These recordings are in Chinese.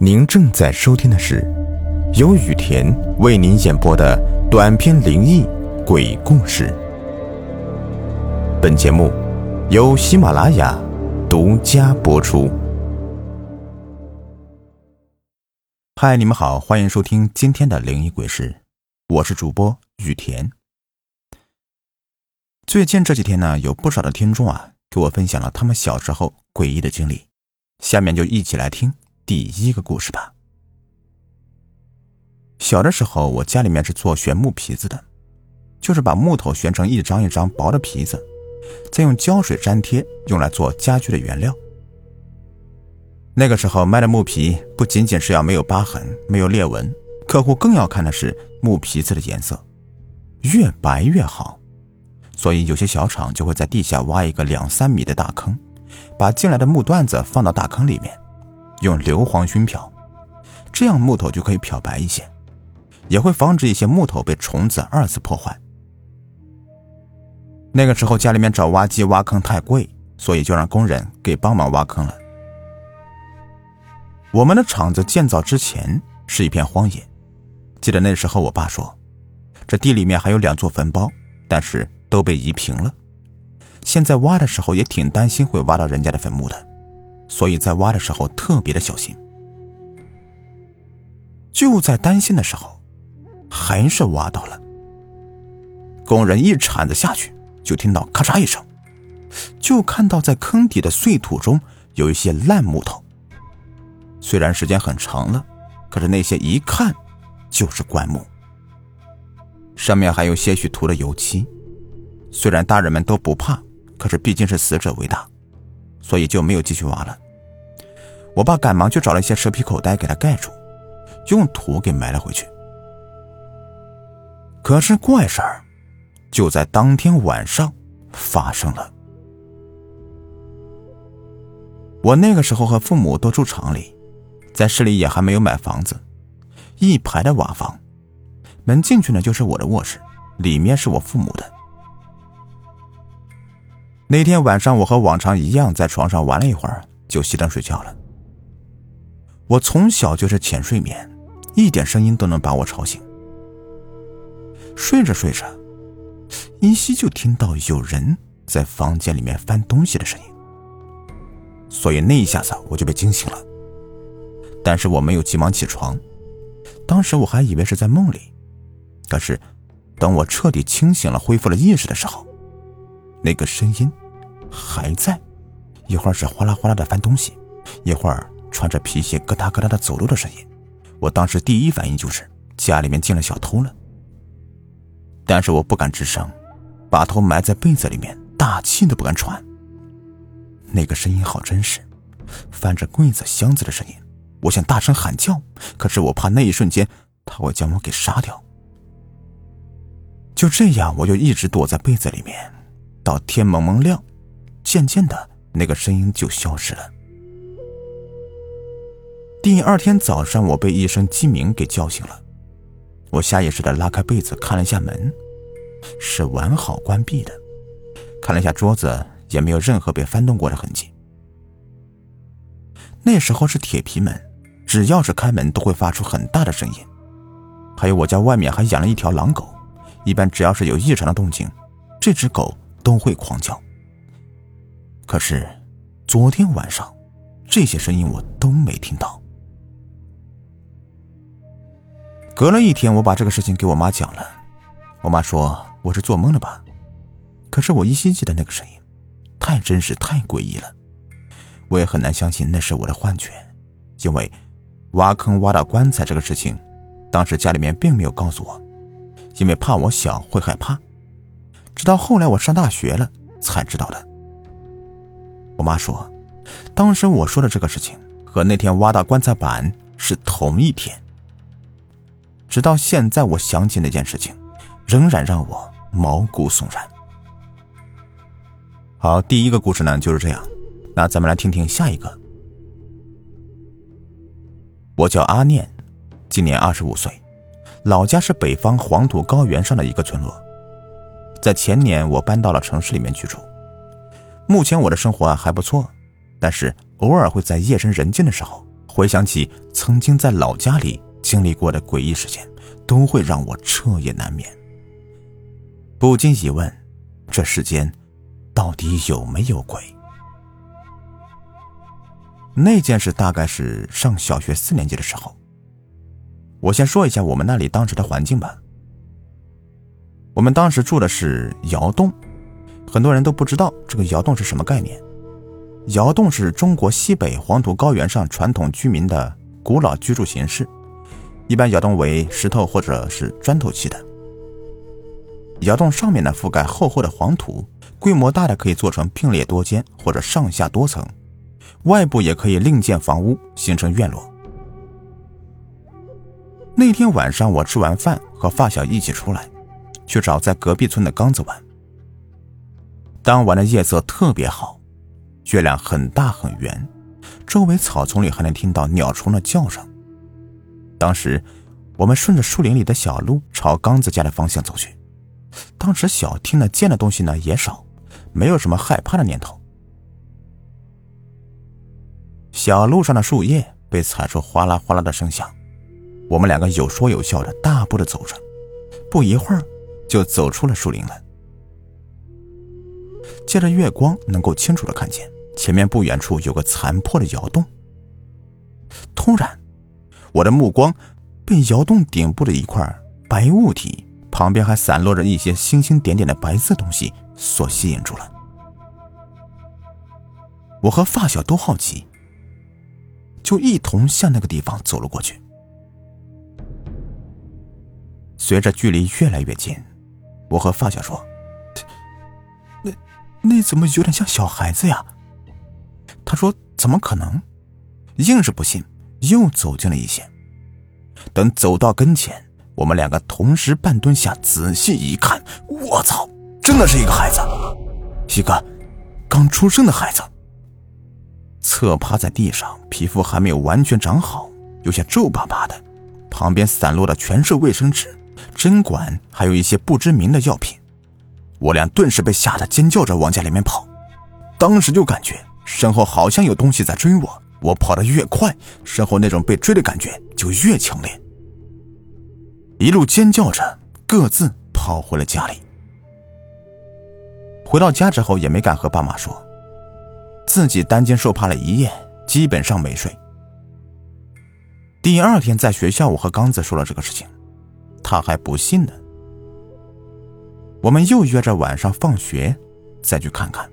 您正在收听的是由雨田为您演播的短篇灵异鬼故事。本节目由喜马拉雅独家播出。嗨，你们好，欢迎收听今天的灵异鬼事，我是主播雨田。最近这几天呢，有不少的听众啊给我分享了他们小时候诡异的经历，下面就一起来听。第一个故事吧。小的时候，我家里面是做旋木皮子的，就是把木头旋成一张一张薄的皮子，再用胶水粘贴，用来做家具的原料。那个时候卖的木皮不仅仅是要没有疤痕、没有裂纹，客户更要看的是木皮子的颜色，越白越好。所以有些小厂就会在地下挖一个两三米的大坑，把进来的木段子放到大坑里面。用硫磺熏漂，这样木头就可以漂白一些，也会防止一些木头被虫子二次破坏。那个时候家里面找挖机挖坑太贵，所以就让工人给帮忙挖坑了。我们的厂子建造之前是一片荒野，记得那时候我爸说，这地里面还有两座坟包，但是都被移平了。现在挖的时候也挺担心会挖到人家的坟墓的。所以在挖的时候特别的小心。就在担心的时候，还是挖到了。工人一铲子下去，就听到咔嚓一声，就看到在坑底的碎土中有一些烂木头。虽然时间很长了，可是那些一看就是棺木，上面还有些许涂了油漆。虽然大人们都不怕，可是毕竟是死者为大。所以就没有继续挖了。我爸赶忙去找了一些蛇皮口袋给他盖住，用土给埋了回去。可是怪事儿就在当天晚上发生了。我那个时候和父母都住厂里，在市里也还没有买房子，一排的瓦房，门进去呢就是我的卧室，里面是我父母的。那天晚上，我和往常一样在床上玩了一会儿，就熄灯睡觉了。我从小就是浅睡眠，一点声音都能把我吵醒。睡着睡着，依稀就听到有人在房间里面翻东西的声音，所以那一下子我就被惊醒了。但是我没有急忙起床，当时我还以为是在梦里。可是，等我彻底清醒了，恢复了意识的时候。那个声音还在，一会儿是哗啦哗啦的翻东西，一会儿穿着皮鞋咯哒咯哒的走路的声音。我当时第一反应就是家里面进了小偷了，但是我不敢吱声，把头埋在被子里面，大气都不敢喘。那个声音好真实，翻着柜子箱子的声音。我想大声喊叫，可是我怕那一瞬间他会将我给杀掉。就这样，我就一直躲在被子里面。到天蒙蒙亮，渐渐的，那个声音就消失了。第二天早上，我被一声鸡鸣给叫醒了。我下意识的拉开被子，看了一下门，是完好关闭的。看了一下桌子，也没有任何被翻动过的痕迹。那时候是铁皮门，只要是开门都会发出很大的声音。还有我家外面还养了一条狼狗，一般只要是有异常的动静，这只狗。都会狂叫。可是，昨天晚上，这些声音我都没听到。隔了一天，我把这个事情给我妈讲了，我妈说我是做梦了吧？可是我依稀记得那个声音，太真实，太诡异了。我也很难相信那是我的幻觉，因为挖坑挖到棺材这个事情，当时家里面并没有告诉我，因为怕我小会害怕。直到后来我上大学了才知道的。我妈说，当时我说的这个事情和那天挖到棺材板是同一天。直到现在，我想起那件事情，仍然让我毛骨悚然。好，第一个故事呢就是这样，那咱们来听听下一个。我叫阿念，今年二十五岁，老家是北方黄土高原上的一个村落。在前年，我搬到了城市里面居住。目前我的生活还不错，但是偶尔会在夜深人静的时候，回想起曾经在老家里经历过的诡异事件，都会让我彻夜难眠。不禁疑问：这世间到底有没有鬼？那件事大概是上小学四年级的时候。我先说一下我们那里当时的环境吧。我们当时住的是窑洞，很多人都不知道这个窑洞是什么概念。窑洞是中国西北黄土高原上传统居民的古老居住形式，一般窑洞为石头或者是砖头砌的。窑洞上面呢覆盖厚厚的黄土，规模大的可以做成并列多间或者上下多层，外部也可以另建房屋形成院落。那天晚上我吃完饭和发小一起出来。去找在隔壁村的刚子玩。当晚的夜色特别好，月亮很大很圆，周围草丛里还能听到鸟虫的叫声。当时，我们顺着树林里的小路朝刚子家的方向走去。当时小听得见的东西呢也少，没有什么害怕的念头。小路上的树叶被踩出哗啦哗啦的声响，我们两个有说有笑的大步的走着，不一会儿。就走出了树林了。借着月光，能够清楚的看见前面不远处有个残破的窑洞。突然，我的目光被窑洞顶部的一块白物体，旁边还散落着一些星星点点的白色东西所吸引住了。我和发小都好奇，就一同向那个地方走了过去。随着距离越来越近。我和发小说：“那那怎么有点像小孩子呀？”他说：“怎么可能？”硬是不信，又走近了一些。等走到跟前，我们两个同时半蹲下，仔细一看，我操，真的是一个孩子，一个刚出生的孩子，侧趴在地上，皮肤还没有完全长好，有些皱巴巴的，旁边散落的全是卫生纸。针管，还有一些不知名的药品，我俩顿时被吓得尖叫着往家里面跑。当时就感觉身后好像有东西在追我，我跑得越快，身后那种被追的感觉就越强烈。一路尖叫着，各自跑回了家里。回到家之后也没敢和爸妈说，自己担惊受怕了一夜，基本上没睡。第二天在学校，我和刚子说了这个事情。他还不信呢。我们又约着晚上放学再去看看。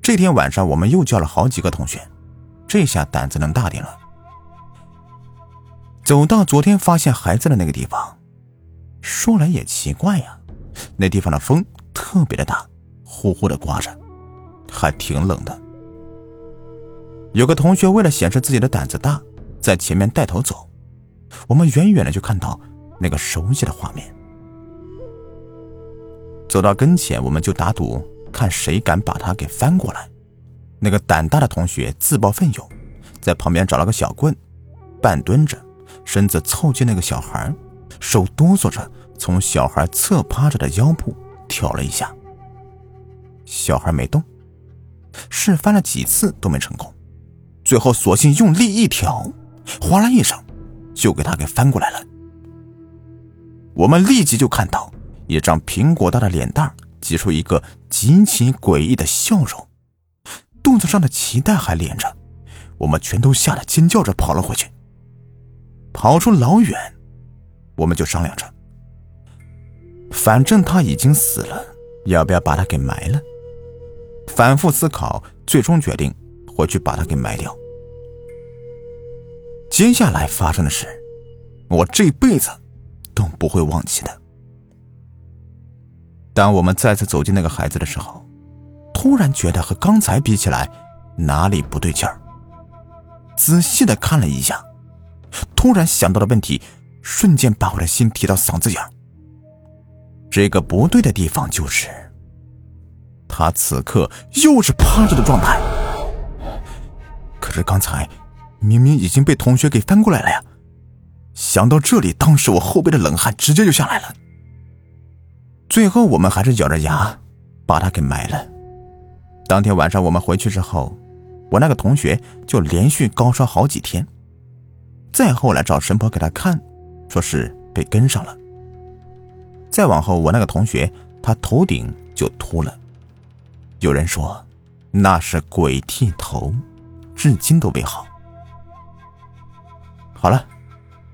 这天晚上，我们又叫了好几个同学，这下胆子能大点了。走到昨天发现孩子的那个地方，说来也奇怪呀，那地方的风特别的大，呼呼的刮着，还挺冷的。有个同学为了显示自己的胆子大，在前面带头走。我们远远的就看到那个熟悉的画面。走到跟前，我们就打赌，看谁敢把他给翻过来。那个胆大的同学自报奋勇，在旁边找了个小棍，半蹲着，身子凑近那个小孩，手哆嗦着从小孩侧趴着的腰部挑了一下。小孩没动，试翻了几次都没成功，最后索性用力一挑，哗啦一声。就给他给翻过来了。我们立即就看到一张苹果大的脸蛋挤出一个极其诡异的笑容，肚子上的脐带还连着。我们全都吓得尖叫着跑了回去。跑出老远，我们就商量着，反正他已经死了，要不要把他给埋了？反复思考，最终决定回去把他给埋掉。接下来发生的事，我这辈子都不会忘记的。当我们再次走进那个孩子的时候，突然觉得和刚才比起来哪里不对劲儿。仔细的看了一下，突然想到的问题，瞬间把我的心提到嗓子眼这个不对的地方就是，他此刻又是趴着的状态。可是刚才。明明已经被同学给翻过来了呀！想到这里，当时我后背的冷汗直接就下来了。最后，我们还是咬着牙把他给埋了。当天晚上我们回去之后，我那个同学就连续高烧好几天。再后来找神婆给他看，说是被跟上了。再往后，我那个同学他头顶就秃了，有人说那是鬼剃头，至今都未好。好了，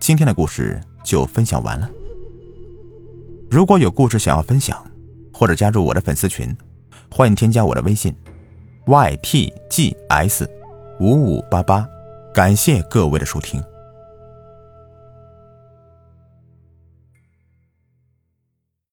今天的故事就分享完了。如果有故事想要分享，或者加入我的粉丝群，欢迎添加我的微信：ytgs 五五八八。感谢各位的收听。